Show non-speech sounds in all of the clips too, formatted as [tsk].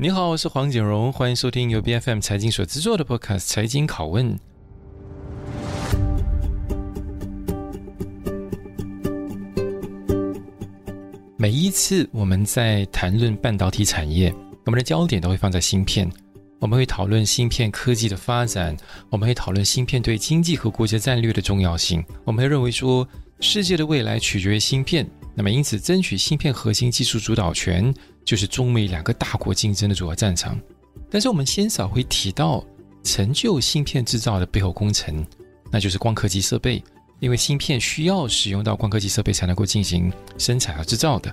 你好，我是黄景荣，欢迎收听由 BFM 财经所制作的 Podcast《财经拷问》。每一次我们在谈论半导体产业，我们的焦点都会放在芯片。我们会讨论芯片科技的发展，我们会讨论芯片对经济和国家战略的重要性。我们会认为说，世界的未来取决于芯片。那么，因此，争取芯片核心技术主导权就是中美两个大国竞争的主要战场。但是，我们鲜少会提到成就芯片制造的背后工程，那就是光刻机设备。因为芯片需要使用到光刻机设备才能够进行生产和制造的。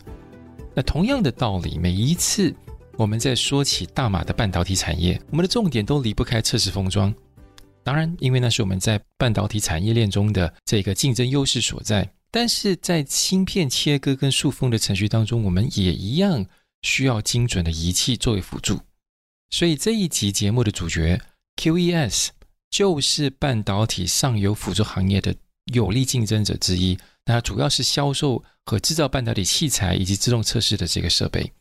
那同样的道理，每一次我们在说起大马的半导体产业，我们的重点都离不开测试封装。当然，因为那是我们在半导体产业链中的这个竞争优势所在。但是在芯片切割跟塑封的程序当中，我们也一样需要精准的仪器作为辅助。所以这一集节目的主角 QES 就是半导体上游辅助行业的有力竞争者之一。那它主要是销售和制造半导体器材以及自动测试的这个设备。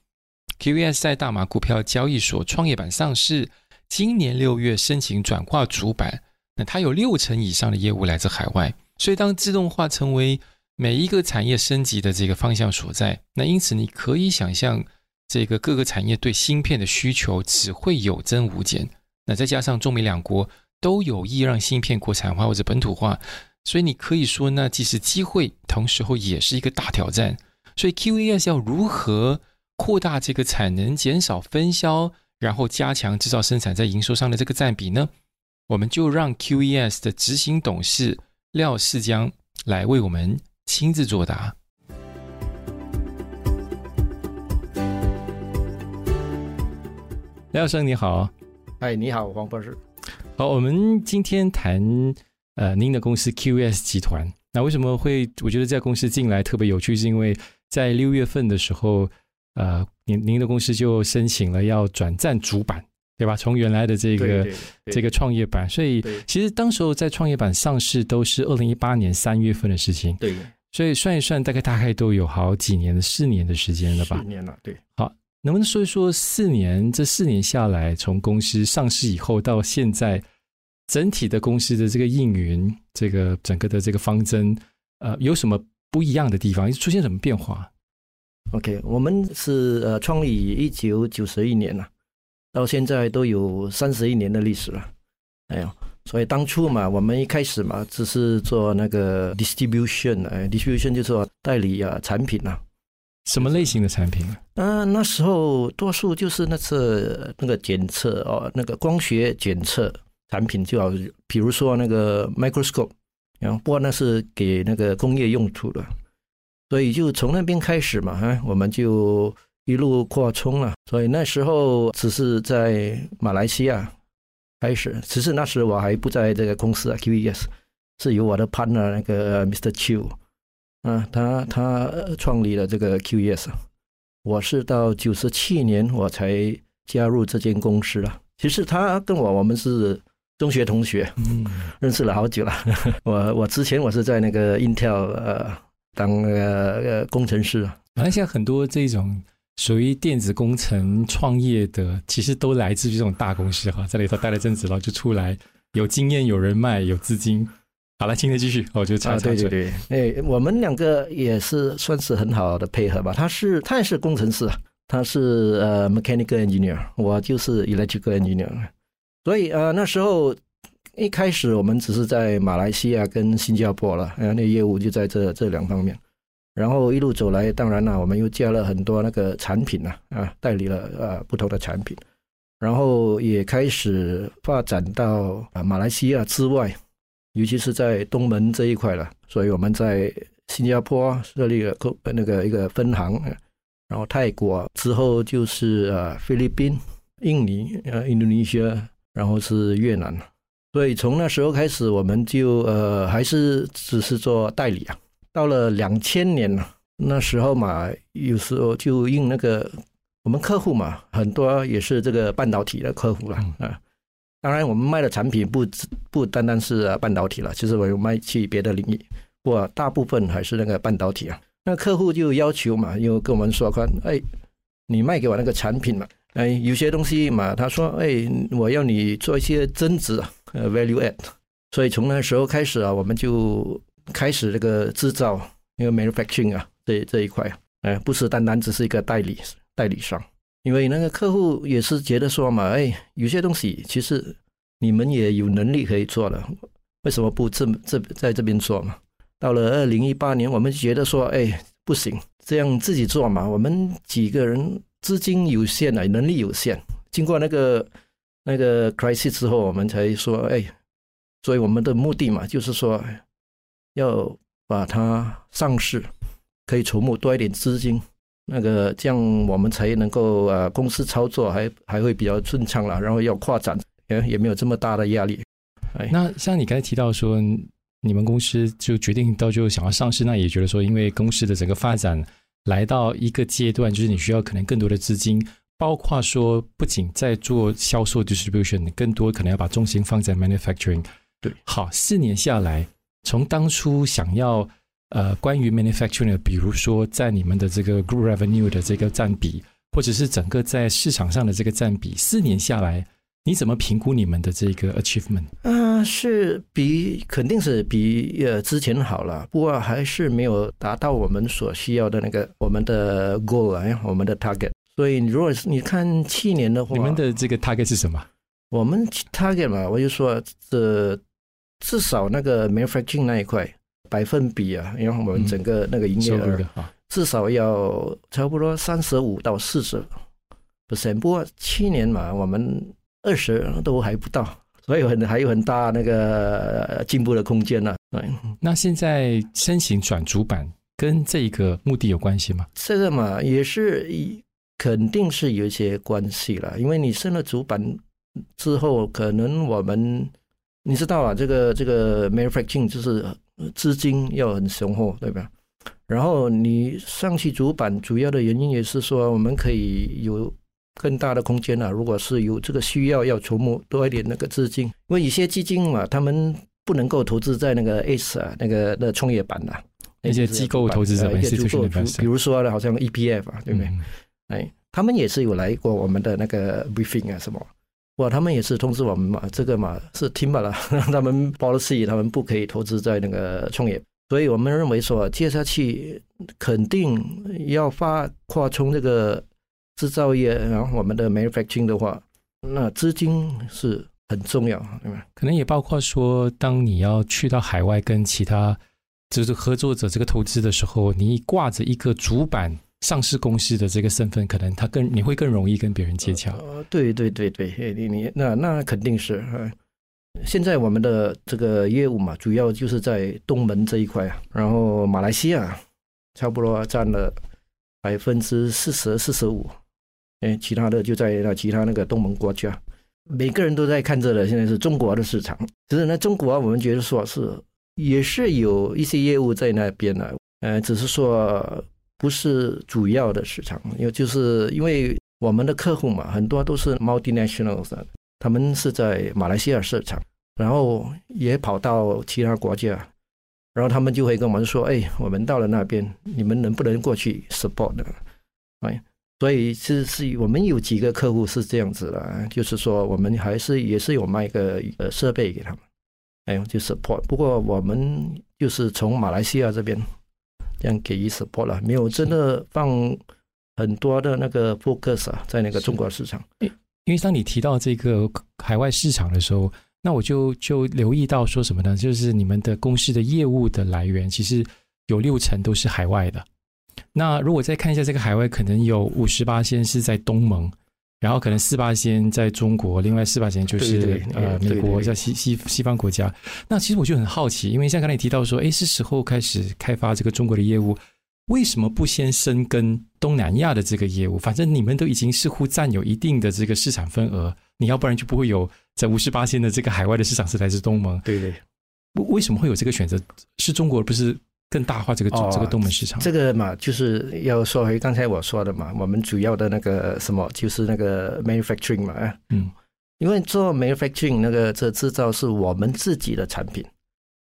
QES 在大马股票交易所创业板上市，今年六月申请转化主板。那它有六成以上的业务来自海外。所以当自动化成为每一个产业升级的这个方向所在，那因此你可以想象，这个各个产业对芯片的需求只会有增无减。那再加上中美两国都有意让芯片国产化或者本土化，所以你可以说，那既是机会，同时候也是一个大挑战。所以 QES 要如何扩大这个产能、减少分销，然后加强制造生产在营收上的这个占比呢？我们就让 QES 的执行董事廖世江来为我们。亲自作答。廖生你好，哎，你好，黄博士。好，我们今天谈呃，您的公司 QES 集团。那为什么会？我觉得这家公司进来特别有趣，是因为在六月份的时候，呃，您您的公司就申请了要转战主板，对吧？从原来的这个这个创业板，所以其实当时候在创业板上市都是二零一八年三月份的事情。对。所以算一算，大概大概都有好几年的四年的时间了吧？四年了，对。好，能不能说一说四年这四年下来，从公司上市以后到现在，整体的公司的这个运营，这个整个的这个方针，呃，有什么不一样的地方？出现什么变化？OK，我们是呃创立于一九九十一年了，到现在都有三十一年的历史了。哎呦。所以当初嘛，我们一开始嘛，只是做那个 distribution，哎，distribution 就是说代理啊产品啊。什么类型的产品啊？嗯，那时候多数就是那次那个检测哦，那个光学检测产品，就好，比如说那个 microscope，然后不过那是给那个工业用途的，所以就从那边开始嘛，哈，我们就一路扩充了。所以那时候只是在马来西亚。开始，其实那时我还不在这个公司啊，QES 是由我的 partner 那个 Mr. Chiu 啊，他他创立了这个 QES，我是到九十七年我才加入这间公司了。其实他跟我我们是中学同学，嗯，认识了好久了。[laughs] 我我之前我是在那个 Intel 呃当那个呃工程师，马来西亚很多这种。属于电子工程创业的，其实都来自于这种大公司哈，在里头待了阵子，然后就出来，有经验、有人脉、有资金。好了，今天继续，我就插插嘴。啊、对对对，哎，我们两个也是算是很好的配合吧。他是他也是工程师，他是呃 mechanical engineer，我就是 electrical engineer。所以呃那时候一开始我们只是在马来西亚跟新加坡了，然后那业务就在这这两方面。然后一路走来，当然了，我们又加了很多那个产品啊，啊，代理了啊不同的产品，然后也开始发展到啊马来西亚之外，尤其是在东门这一块了。所以我们在新加坡设立了个那个一个分行，然后泰国之后就是啊菲律宾、印尼、啊印度尼西亚，然后是越南。所以从那时候开始，我们就呃还是只是做代理啊。到了两千年了，那时候嘛，有时候就用那个我们客户嘛，很多也是这个半导体的客户了啊。当然，我们卖的产品不不单单是半导体了，其实我有卖去别的领域，不过大部分还是那个半导体啊。那客户就要求嘛，又跟我们说，看，哎，你卖给我那个产品嘛，哎，有些东西嘛，他说，哎，我要你做一些增值，呃，value add。所以从那时候开始啊，我们就开始这个制造，因为 manufacturing 啊，这这一块，哎，不是单单只是一个代理代理商，因为那个客户也是觉得说嘛，哎，有些东西其实你们也有能力可以做了，为什么不这这在这边做嘛？到了二零一八年，我们觉得说，哎，不行，这样自己做嘛，我们几个人资金有限啊，能力有限，经过那个那个 crisis 之后，我们才说，哎。所以我们的目的嘛，就是说要把它上市，可以筹募多一点资金，那个这样我们才能够呃公司操作还还会比较顺畅了，然后要扩展也也没有这么大的压力。哎，那像你刚才提到说，你们公司就决定到最后想要上市，那也觉得说，因为公司的整个发展来到一个阶段，就是你需要可能更多的资金，包括说不仅在做销售 distribution，更多可能要把重心放在 manufacturing。对，好，四年下来，从当初想要呃关于 manufacturing，比如说在你们的这个 group revenue 的这个占比，或者是整个在市场上的这个占比，四年下来，你怎么评估你们的这个 achievement？啊、呃，是比肯定是比呃之前好了，不过还是没有达到我们所需要的那个我们的 goal 啊，我们的 target。所以如果是你看去年的话，你们的这个 target 是什么？我们 target 嘛，我就说这。至少那个 manufacturing 那一块百分比啊，因为我们整个那个营业额至少要差不多三十五到四十 percent。不过去年嘛，我们二十都还不到，所以很还有很大那个进步的空间呢、啊。对，那现在申请转主板跟这个目的有关系吗？这个嘛，也是肯定是有一些关系了，因为你升了主板之后，可能我们。你知道啊，这个这个 manufacturing 就是资金要很雄厚，对吧？然后你上去主板，主要的原因也是说，我们可以有更大的空间啊。如果是有这个需要，要筹募多一点那个资金，因为有些基金嘛，他们不能够投资在那个 ACE 啊，那个那创业板呐、啊，那些机构投资者，一些机构，比如说呢，好像 EPF 啊，对不对？嗯、哎，他们也是有来过我们的那个 briefing 啊，什么。哇，他们也是通知我们嘛，这个嘛是听罢了，[laughs] 让他们 policy，他们不可以投资在那个创业，所以我们认为说，接下去肯定要发扩充这个制造业，然后我们的 manufacturing 的话，那资金是很重要，对吧？可能也包括说，当你要去到海外跟其他就是合作者这个投资的时候，你挂着一个主板。上市公司的这个身份，可能他更你会更容易跟别人接洽。呃，对对对对，你你那那肯定是。现在我们的这个业务嘛，主要就是在东盟这一块啊，然后马来西亚差不多占了百分之四十四十五，哎，其他的就在那其他那个东盟国家，每个人都在看着的。现在是中国的市场，只是呢，中国我们觉得说是也是有一些业务在那边的，呃，只是说。不是主要的市场，因为就是因为我们的客户嘛，很多都是 multinationals，他们是在马来西亚市场，然后也跑到其他国家，然后他们就会跟我们说：“哎，我们到了那边，你们能不能过去 support 呢？”哎，所以是是，我们有几个客户是这样子的，就是说我们还是也是有卖个呃设备给他们，哎，就 support。不过我们就是从马来西亚这边。这样给予 support 了，没有真的放很多的那个 focus 啊，在那个中国市场。因为当你提到这个海外市场的时候，那我就就留意到说什么呢？就是你们的公司的业务的来源，其实有六成都是海外的。那如果再看一下这个海外，可能有五十八先是在东盟。然后可能四八仙在中国，另外四八仙就是呃美国，在西西西方国家。那其实我就很好奇，因为像刚才提到说，哎，是时候开始开发这个中国的业务，为什么不先深耕东南亚的这个业务？反正你们都已经似乎占有一定的这个市场份额，你要不然就不会有在五十八仙的这个海外的市场是来自东盟。对对，为为什么会有这个选择？是中国不是？更大化这个、哦、这个东盟市场，这个嘛，就是要说回刚才我说的嘛，我们主要的那个什么，就是那个 manufacturing 嘛，嗯，因为做 manufacturing 那个这制造是我们自己的产品，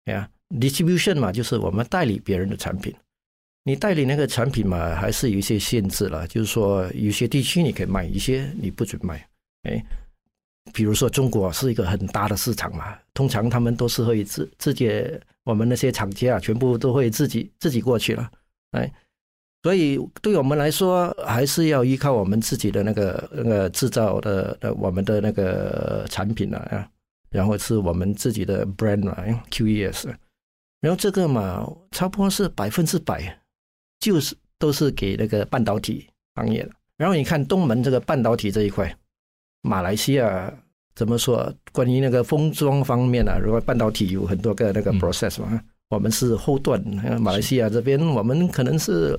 呀，distribution 嘛，就是我们代理别人的产品，你代理那个产品嘛，还是有一些限制了，就是说有些地区你可以卖，一些你不准卖。哎，比如说中国是一个很大的市场嘛，通常他们都是会自自己，我们那些厂家啊全部都会自己自己过去了。哎，所以对我们来说，还是要依靠我们自己的那个那个制造的的我们的那个产品啊，然后是我们自己的 brand 啊，QES，然后这个嘛，差不多是百分之百。就是都是给那个半导体行业的。然后你看东门这个半导体这一块，马来西亚怎么说？关于那个封装方面啊，如果半导体有很多个那个 process 嘛，嗯、我们是后段。马来西亚这边我们可能是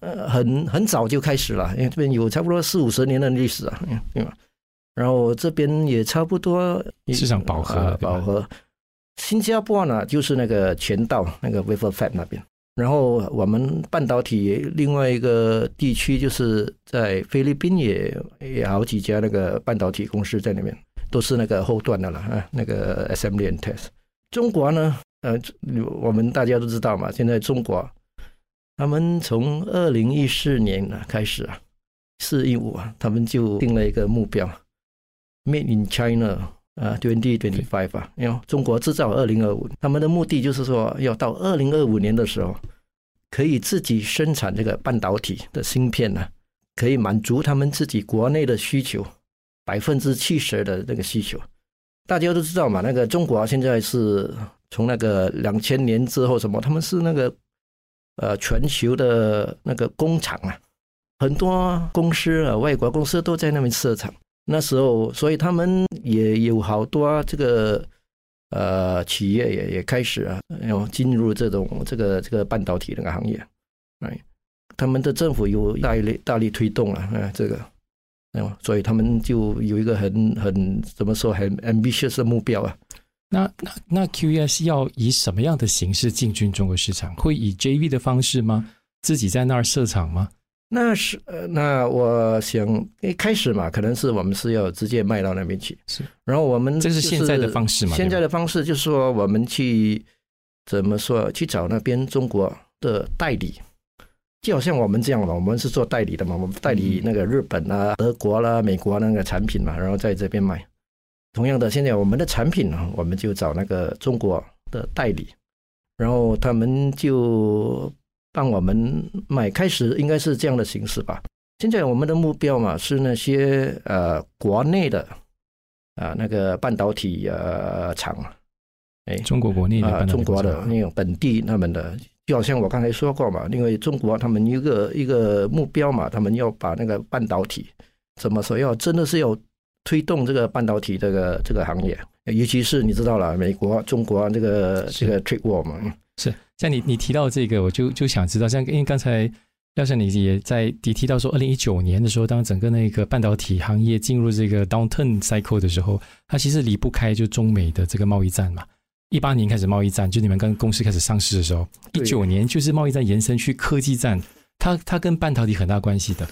呃很很早就开始了，因为这边有差不多四五十年的历史啊，对吧？然后这边也差不多市场饱和，饱、呃、和。新加坡呢，就是那个全道那个 wafer fab 那边。然后我们半导体另外一个地区就是在菲律宾也也好几家那个半导体公司在那边，都是那个后段的了啊，那个 assembly and test。中国呢，呃，我们大家都知道嘛，现在中国他们从二零一四年开始啊，四一五啊，他们就定了一个目标，Made in China。啊，twenty twenty five 啊，因为中国制造二零二五，他们的目的就是说，要到二零二五年的时候，可以自己生产这个半导体的芯片呢，可以满足他们自己国内的需求，百分之七十的这个需求。大家都知道嘛，那个中国现在是从那个两千年之后什么，他们是那个呃全球的那个工厂啊，很多公司啊，外国公司都在那边设厂。那时候，所以他们也有好多这个呃企业也也开始啊，要进入这种这个这个半导体那个行业，哎，他们的政府有大力大力推动了啊，这个，哎，所以他们就有一个很很怎么说很 ambitious 的目标啊。那那那 QES 要以什么样的形式进军中国市场？会以 JV 的方式吗？自己在那儿设厂吗？那是呃，那我想一开始嘛，可能是我们是要直接卖到那边去。是，然后我们、就是、这是现在的方式嘛？现在的方式就是说，我们去怎么说？去找那边中国的代理，就好像我们这样嘛，我们是做代理的嘛，我们代理那个日本啊、德国啦、美国那个产品嘛，然后在这边卖。同样的，现在我们的产品呢，我们就找那个中国的代理，然后他们就。帮我们买，开始应该是这样的形式吧。现在我们的目标嘛，是那些呃国内的啊、呃、那个半导体呃厂，哎，中国国内的、呃、中国的那种本地他们的，就好像我刚才说过嘛，因为中国他们一个一个目标嘛，他们要把那个半导体怎么说，要真的是要推动这个半导体这个这个行业，尤其是你知道了，美国、中国这个这个 trade war 嘛。是，像你你提到这个，我就就想知道，像因为刚才廖生你也在提提到说，二零一九年的时候，当整个那个半导体行业进入这个 downturn cycle 的时候，它其实离不开就中美的这个贸易战嘛。一八年开始贸易战，就你们跟公司开始上市的时候，一九年就是贸易战延伸去科技战，它它跟半导体很大关系的。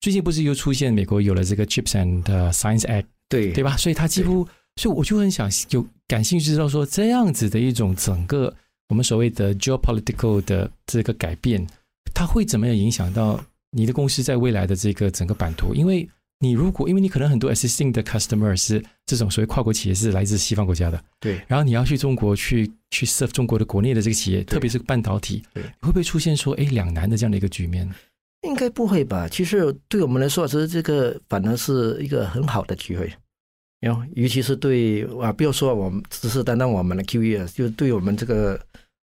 最近不是又出现美国有了这个 Chips and Science Act，对对吧？所以它几乎，所以我就很想有感兴趣知道说，这样子的一种整个。我们所谓的 geopolitical 的这个改变，它会怎么样影响到你的公司在未来的这个整个版图？因为你如果，因为你可能很多 existing 的 customer 是这种所谓跨国企业是来自西方国家的，对。然后你要去中国去去 serve 中国的国内的这个企业，特别是半导体，对，会不会出现说，哎，两难的这样的一个局面？应该不会吧？其实对我们来说，其实这个反而是一个很好的机会。然后，尤其是对啊，不要说我们只是单单我们的 QE，就对我们这个。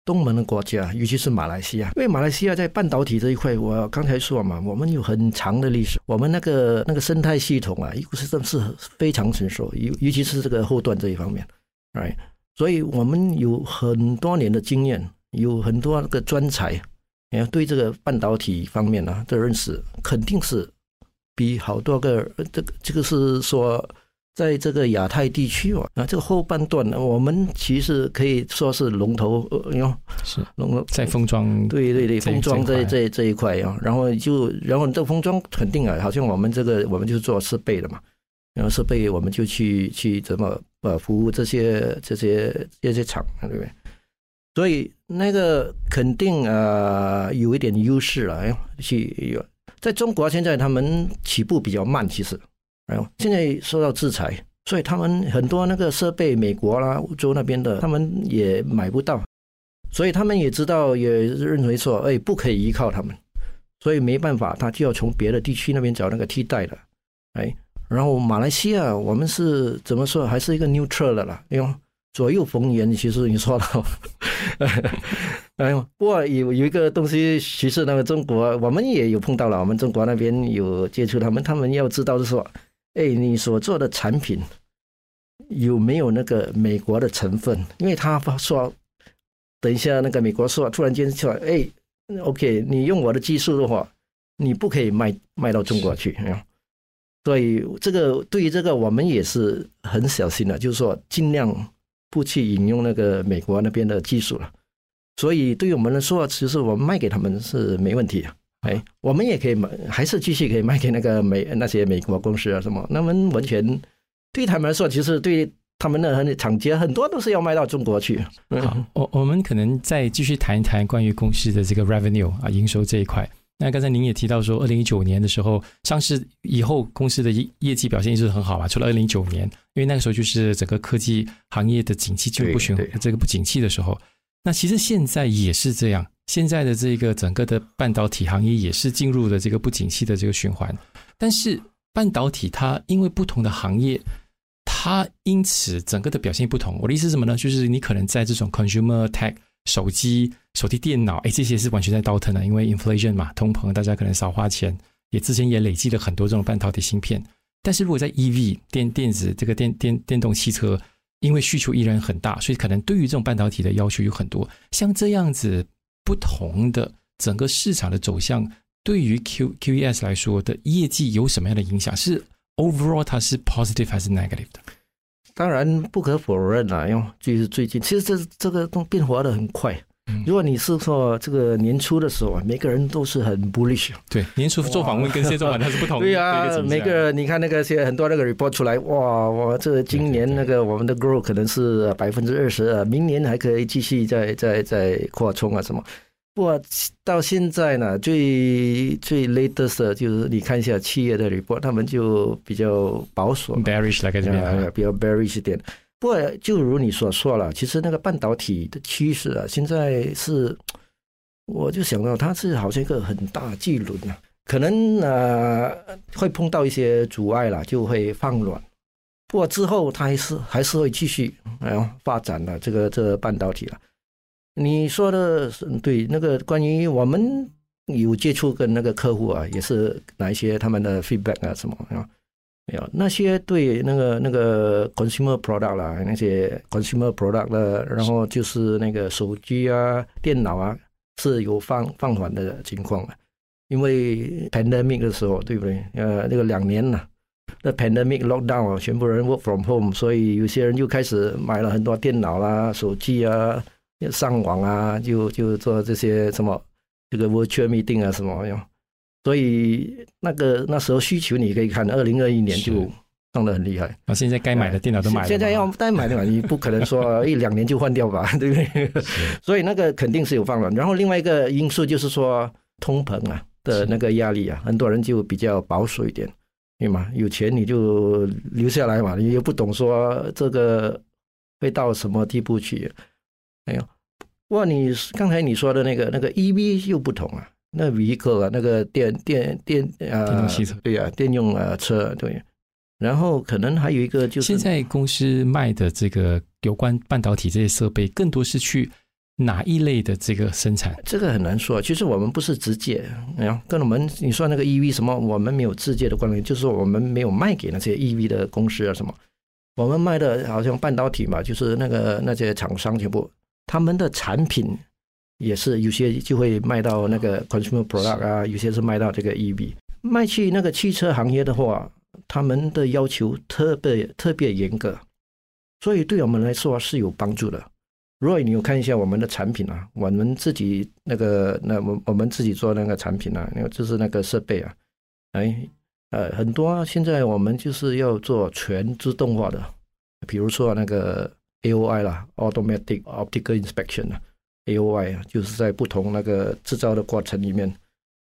东盟的国家，尤其是马来西亚，因为马来西亚在半导体这一块，我刚才说嘛，我们有很长的历史，我们那个那个生态系统啊，一个是真是非常成熟，尤尤其是这个后段这一方面，哎，所以我们有很多年的经验，有很多那个专才，你看对这个半导体方面呢、的认识，肯定是比好多个这个这个是说。在这个亚太地区哦，啊，这个后半段呢，我们其实可以说是龙头哟，是龙头在封装，对对对，封装这这这一块啊，然后就然后这个封装肯定啊，好像我们这个我们就是做设备的嘛，然后设备我们就去去怎么呃服务这些这些这些厂，对不对？所以那个肯定呃有一点优势了。哎，去有在中国现在他们起步比较慢，其实，哎呦，现在受到制裁，所以他们很多那个设备，美国啦、欧洲那边的，他们也买不到，所以他们也知道，也认为说，哎，不可以依靠他们，所以没办法，他就要从别的地区那边找那个替代的，哎，然后马来西亚，我们是怎么说，还是一个 neutral 的啦，哎呦。左右逢源，其实你说到，[laughs] 哎呦，不过有有一个东西，其实那个中国，我们也有碰到了，我们中国那边有接触他们，他们要知道就是说，哎，你所做的产品有没有那个美国的成分？因为他说，等一下那个美国说，突然间说，哎，OK，你用我的技术的话，你不可以卖卖到中国去，所以这个对于这个，我们也是很小心的，就是说尽量。不去引用那个美国那边的技术了，所以对于我们来说，其实我们卖给他们是没问题的。哎，我们也可以卖，还是继续可以卖给那个美那些美国公司啊什么。那么完全对他们来说，其实对他们的厂家很多都是要卖到中国去。好，我我们可能再继续谈一谈关于公司的这个 revenue 啊营收这一块。那刚才您也提到说，二零一九年的时候上市以后，公司的业业绩表现一直很好嘛。除了二零一九年，因为那个时候就是整个科技行业的景气就不循这个不景气的时候。那其实现在也是这样，现在的这个整个的半导体行业也是进入了这个不景气的这个循环。但是半导体它因为不同的行业，它因此整个的表现不同。我的意思是什么呢？就是你可能在这种 consumer tech。手机、手提电脑，哎，这些是完全在倒腾的，因为 inflation 嘛，通膨，大家可能少花钱，也之前也累积了很多这种半导体芯片。但是如果在 EV 电电子这个电电电动汽车，因为需求依然很大，所以可能对于这种半导体的要求有很多。像这样子不同的整个市场的走向，对于 Q QES 来说的业绩有什么样的影响？是 overall 它是 positive 还是 negative 的？当然不可否认啊，因为就是最近，其实这这个都变化的很快。如果你是说这个年初的时候啊，每个人都是很 bullish。对，年初做访问跟现在做访问它是不同的。对啊，每个人你看那个现在很多那个 report 出来，哇，我这今年那个我们的 growth 可能是百分之二十啊，明年还可以继续再再再扩充啊什么。不过到现在呢，最最 latest 的就是你看一下企业的 report，他们就比较保守，bearish 来个比较 bearish 一点。不过就如你所说了，其实那个半导体的趋势啊，现在是，我就想到它是好像一个很大巨轮啊，可能呃会碰到一些阻碍了，就会放软。不过之后它还是还是会继续哎呦发展的这个这个半导体了。你说的是对，那个关于我们有接触跟那个客户啊，也是拿一些他们的 feedback 啊什么啊，没有那些对那个那个 consumer product 啦，那些 consumer product 的，然后就是那个手机啊、电脑啊是有放放缓的情况啊，因为 pandemic 的时候，对不对？呃，那个两年了，那 pandemic lockdown 啊，全部人 work from home，所以有些人就开始买了很多电脑啦、手机啊。上网啊，就就做这些什么这个 virtual meeting 啊什么用，所以那个那时候需求你可以看，二零二一年就涨得很厉害。啊，现在该买的电脑都买了。现在要该买的嘛，你不可能说 [laughs] 一两年就换掉吧，对不对？[laughs] 所以那个肯定是有放软。然后另外一个因素就是说通膨啊的那个压力啊，很多人就比较保守一点，对吗？有钱你就留下来嘛，你又不懂说这个会到什么地步去。哎呦，不过你刚才你说的那个那个 EV 又不同啊，那 vehicle 啊，那个电电电啊，电动汽车，对啊，电用啊车对，然后可能还有一个就是现在公司卖的这个有关半导体这些设备，更多是去哪一类的这个生产？这个很难说。其实我们不是直接，哎呀，跟我们你说那个 EV 什么，我们没有直接的关联，就是说我们没有卖给那些 EV 的公司啊什么，我们卖的好像半导体嘛，就是那个那些厂商全部。他们的产品也是有些就会卖到那个 consumer product 啊，有些是卖到这个 EV，卖去那个汽车行业的话，他们的要求特别特别严格，所以对我们来说是有帮助的。如果你有看一下我们的产品啊，我们自己那个那我我们自己做那个产品啊，那个就是那个设备啊，哎呃很多啊现在我们就是要做全自动化的，比如说那个。AOI 啦，Automatic Optical Inspection 啊，AOI 啊，就是在不同那个制造的过程里面，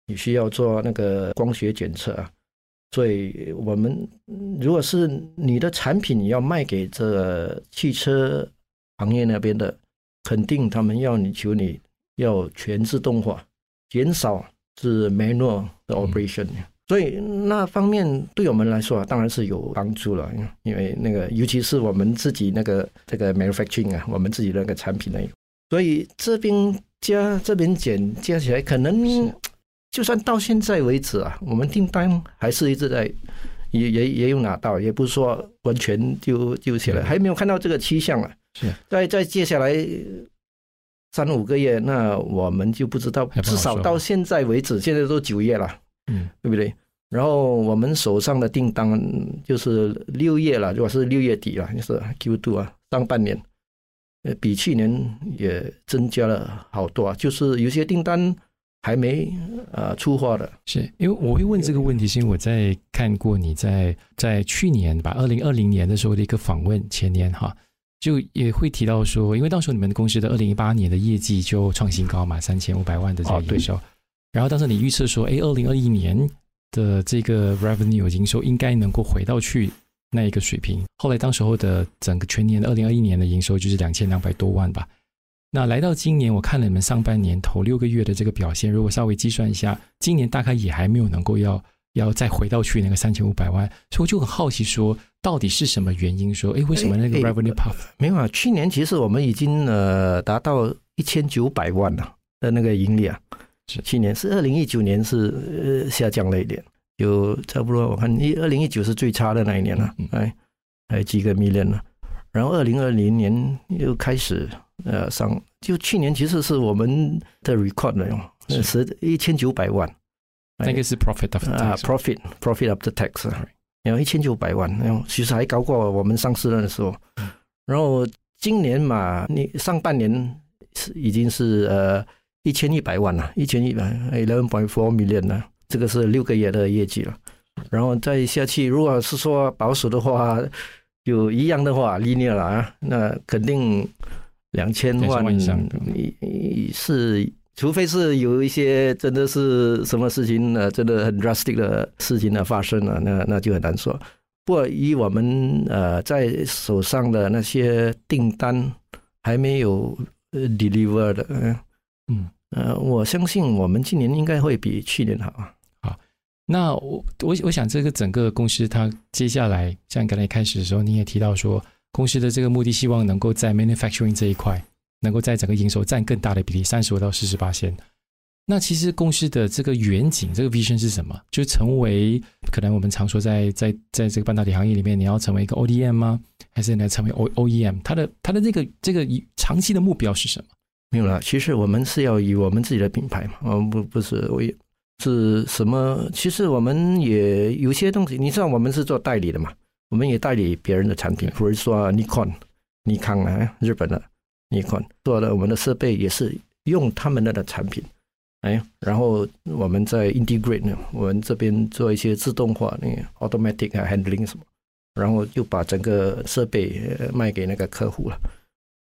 你需要做那个光学检测啊。所以我们如果是你的产品你要卖给这个汽车行业那边的，肯定他们要你求你要全自动化，减少是 manual 的 operation。嗯所以那方面对我们来说啊，当然是有帮助了，因为那个尤其是我们自己那个这个 manufacturing 啊，我们自己那个产品呢，所以这边加这边减加起来，可能就算到现在为止啊，我们订单还是一直在也也也有拿到，也不是说完全就就起来，还没有看到这个趋向啊。是，在在接下来三五个月，那我们就不知道，至少到现在为止，现在都九月了。嗯，对不对？然后我们手上的订单就是六月了，如果是六月底了，就是 Q two 啊，上半年，呃，比去年也增加了好多啊。就是有些订单还没呃出货的。是因为我会问这个问题，是因为我在看过你在在去年吧，二零二零年的时候的一个访问，前年哈，就也会提到说，因为到时候你们公司的二零一八年的业绩就创新高嘛，三千五百万的这个营收。哦然后当时你预测说，哎，二零二一年的这个 revenue 营收应该能够回到去那一个水平。后来当时候的整个全年的二零二一年的营收就是两千两百多万吧。那来到今年，我看了你们上半年头六个月的这个表现，如果稍微计算一下，今年大概也还没有能够要要再回到去那个三千五百万。所以我就很好奇说，到底是什么原因？说，哎，为什么那个 revenue path 没有啊？去年其实我们已经呃达到一千九百万了的那个盈利啊。是去年是二零一九年是呃下降了一点，有差不多我看一二零一九是最差的那一年了，哎，还有几个 million 了，然后二零二零年又开始呃上，就去年其实是我们的 record 了哟，是。一千九百万，那个是 profit of 啊 profit profit of the tax，然后一千九百万，然后其实还高过我们上市的时候，然后今年嘛，你上半年是已经是呃。一千一百万了，一千一百，eleven point four million 呢，这个是六个月的业绩了。然后再下去，如果是说保守的话，有一样的话，linear 了啊，那肯定两千万你是，除非是有一些真的是什么事情呢，真的很 drastic 的事情呢发生了，那那就很难说。不过以我们呃在手上的那些订单还没有 deliver 的，嗯嗯。呃，我相信我们今年应该会比去年好。好，那我我我想这个整个公司它接下来，像刚才开始的时候你也提到说，公司的这个目的希望能够在 manufacturing 这一块，能够在整个营收占更大的比例，三十五到四十八线。那其实公司的这个远景，这个 vision 是什么？就成为可能我们常说在在在这个半导体行业里面，你要成为一个 ODM 吗？还是你要成为 O OEM？它的它的这个这个长期的目标是什么？没有了，其实我们是要以我们自己的品牌嘛，我们不不是为是什么？其实我们也有些东西，你知道我们是做代理的嘛，我们也代理别人的产品，比如说尼康、尼康啊，日本的尼康做的我们的设备也是用他们的的产品，哎，然后我们在 integrate，我们这边做一些自动化那个 automatic handling 什么，然后就把整个设备卖给那个客户了。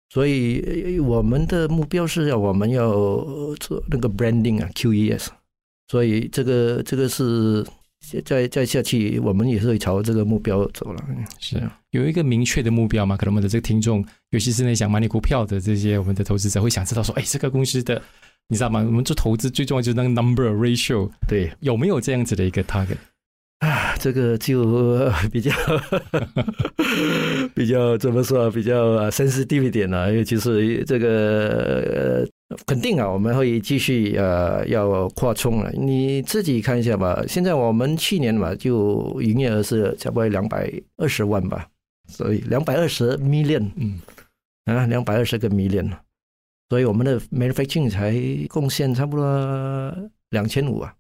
所以我们的目标是要我们要做那个 branding 啊，QES。所以这个这个是再再下去，我们也是会朝这个目标走了。是啊，有一个明确的目标嘛？可能我们的这个听众，尤其是那想买你股票的这些我们的投资者，会想知道说，哎，这个公司的你知道吗？我们做投资最重要就是那个 number ratio，对，有没有这样子的一个 target？啊，这个就比较 [laughs] 比较怎么说？比较 sensitive 一点了，因为其是这个呃，肯定啊，我们会继续呃要扩充了。你自己看一下吧。现在我们去年嘛，就营业额是差不多两百二十万吧，所以两百二十 million，嗯，啊，两百二十个 million，所以我们的 manufacturing 才贡献差不多两千五啊，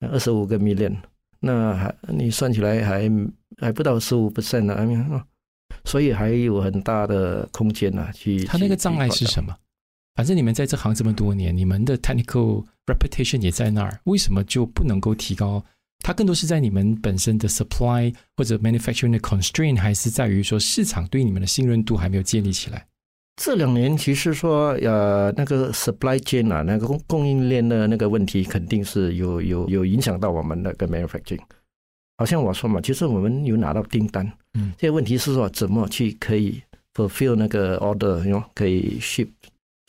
二十五个 million。那还你算起来还还不到十五 percent 呢，所以还有很大的空间呢、啊。去它那个障碍是什么？反正你们在这行这么多年，你们的 technical reputation 也在那儿，为什么就不能够提高？它更多是在你们本身的 supply 或者 manufacturing 的 constraint，还是在于说市场对你们的信任度还没有建立起来？这两年其实说呃那个 supply chain 啊，那个供供应链的那个问题，肯定是有有有影响到我们那个 manufacturing。好像我说嘛，其实我们有拿到订单，嗯，这个问题是说怎么去可以 fulfill 那个 order，哟，可以 ship。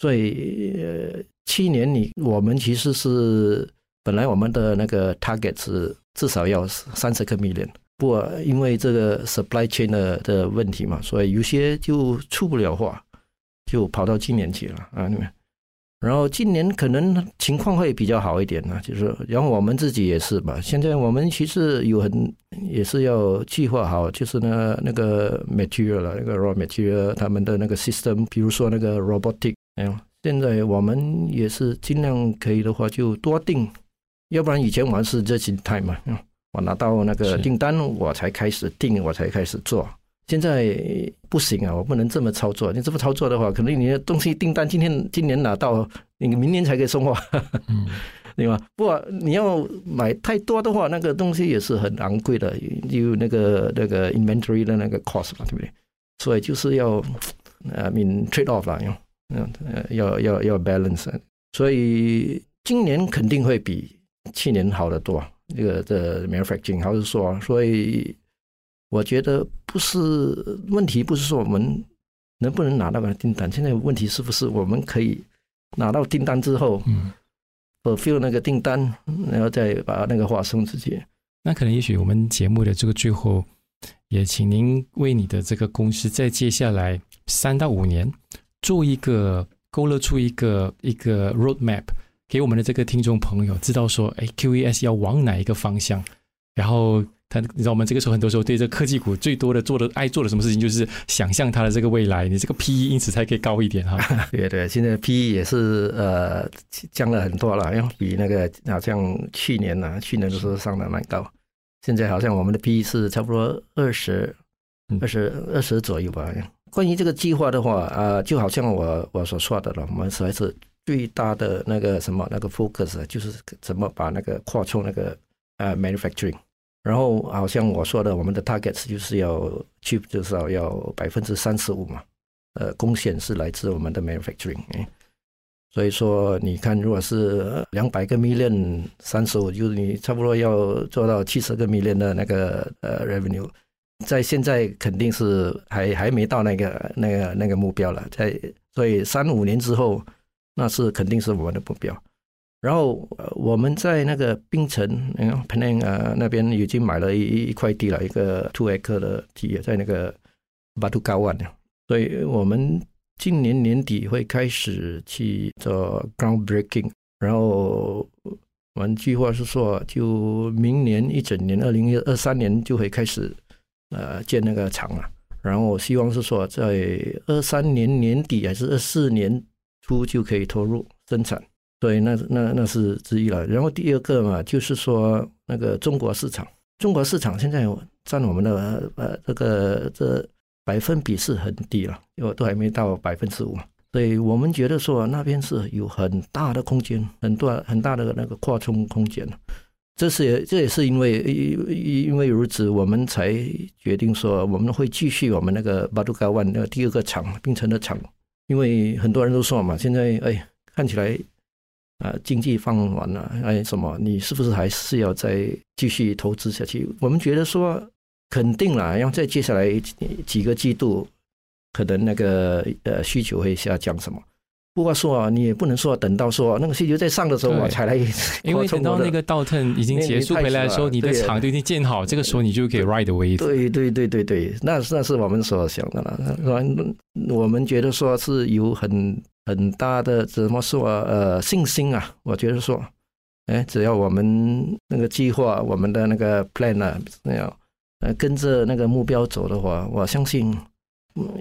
所以呃，去年你我们其实是本来我们的那个 target 是至少要三十个 million，不过因为这个 supply chain 的的问题嘛，所以有些就出不了货，就跑到今年去了啊，你们。然后今年可能情况会比较好一点呢，就是然后我们自己也是吧。现在我们其实有很也是要计划好，就是那那个 material 了，那个 raw material，他们的那个 system，比如说那个 robotic，哎呦，现在我们也是尽量可以的话就多订，要不然以前我们是 just in time 嘛，我拿到那个订单我才开始订，我才开始做。现在不行啊，我不能这么操作。你这么操作的话，可能你的东西订单今天今年拿到，你明年才可以送货，嗯、[laughs] 对吧？不过你要买太多的话，那个东西也是很昂贵的，有那个那个 inventory 的那个 cost 嘛，对不对？所以就是要呃 [tsk] I mean trade off 啦，要要要要 balance。所以今年肯定会比去年好得多。这个的 manufacturing 还是说，所以。我觉得不是问题，不是说我们能不能拿到个订单，现在问题是不是我们可以拿到订单之后，嗯，fulfill 那个订单，然后再把那个话送出去。那可能也许我们节目的这个最后，也请您为你的这个公司在接下来三到五年做一个勾勒出一个一个 roadmap，给我们的这个听众朋友知道说，哎，QES 要往哪一个方向，然后。他你知道我们这个时候很多时候对这科技股最多的做的爱做的什么事情，就是想象它的这个未来，你这个 PE 因此才可以高一点哈。对对，现在 PE 也是呃降了很多了，因为比那个好像去年呢、啊，去年的时候上的蛮高，现在好像我们的 PE 是差不多二十二十二十左右吧。关于这个计划的话啊、呃，就好像我我所说的了，我们实在是最大的那个什么那个 focus 就是怎么把那个扩充那个呃 manufacturing。然后好像我说的，我们的 target 就是要去至少要百分之三十五嘛，呃，贡献是来自我们的 manufacturing。所以说，你看，如果是两百个 million，三十五就是你差不多要做到七十个 million 的那个呃 revenue，在现在肯定是还还没到那个那个那个目标了，在所以三五年之后，那是肯定是我们的目标。然后我们在那个槟城，你看 Penang 啊那边已经买了一一块地了，一个 two acre 的地，在那个 Batu Kawan。所以我们今年年底会开始去做 groundbreaking。然后我们计划是说，就明年一整年，二零二三年就会开始呃建那个厂了。然后我希望是说，在二三年年底还是二四年初就可以投入生产。对，那那那是之一了。然后第二个嘛，就是说那个中国市场，中国市场现在占我们的呃这个这百分比是很低了，因为都还没到百分之五。所以我们觉得说那边是有很大的空间，很多很大的那个扩充空间。这是这也是因为因因为如此，我们才决定说我们会继续我们那个巴杜高湾那个第二个厂，冰城的厂。因为很多人都说嘛，现在哎看起来。啊，经济放缓了，哎，什么？你是不是还是要再继续投资下去？我们觉得说肯定了，要在接下来几个季度，可能那个呃需求会下降什么？不过说啊，你也不能说等到说那个需求在上的时候我才来，因为 [laughs] 等到那个倒腾已经结束回来的时候，你的厂都已经建好，这个时候你就可以 ride away。对对对对对，那那是我们所想的了。我们觉得说是有很。很大的怎么说呃信心啊？我觉得说，哎，只要我们那个计划，我们的那个 plan 啊，那样呃跟着那个目标走的话，我相信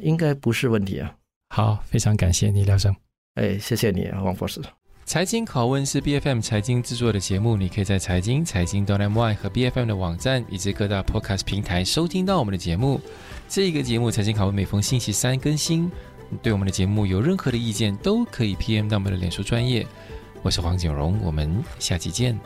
应该不是问题啊。好，非常感谢你，廖生。哎，谢谢你，王博士。财经拷问是 BFM 财经制作的节目，你可以在财经财经 dotmy 和 BFM 的网站以及各大 Podcast 平台收听到我们的节目。这一个节目财经拷问每逢星期三更新。对我们的节目有任何的意见，都可以 PM 到我们的脸书专业。我是黄景荣，我们下期见。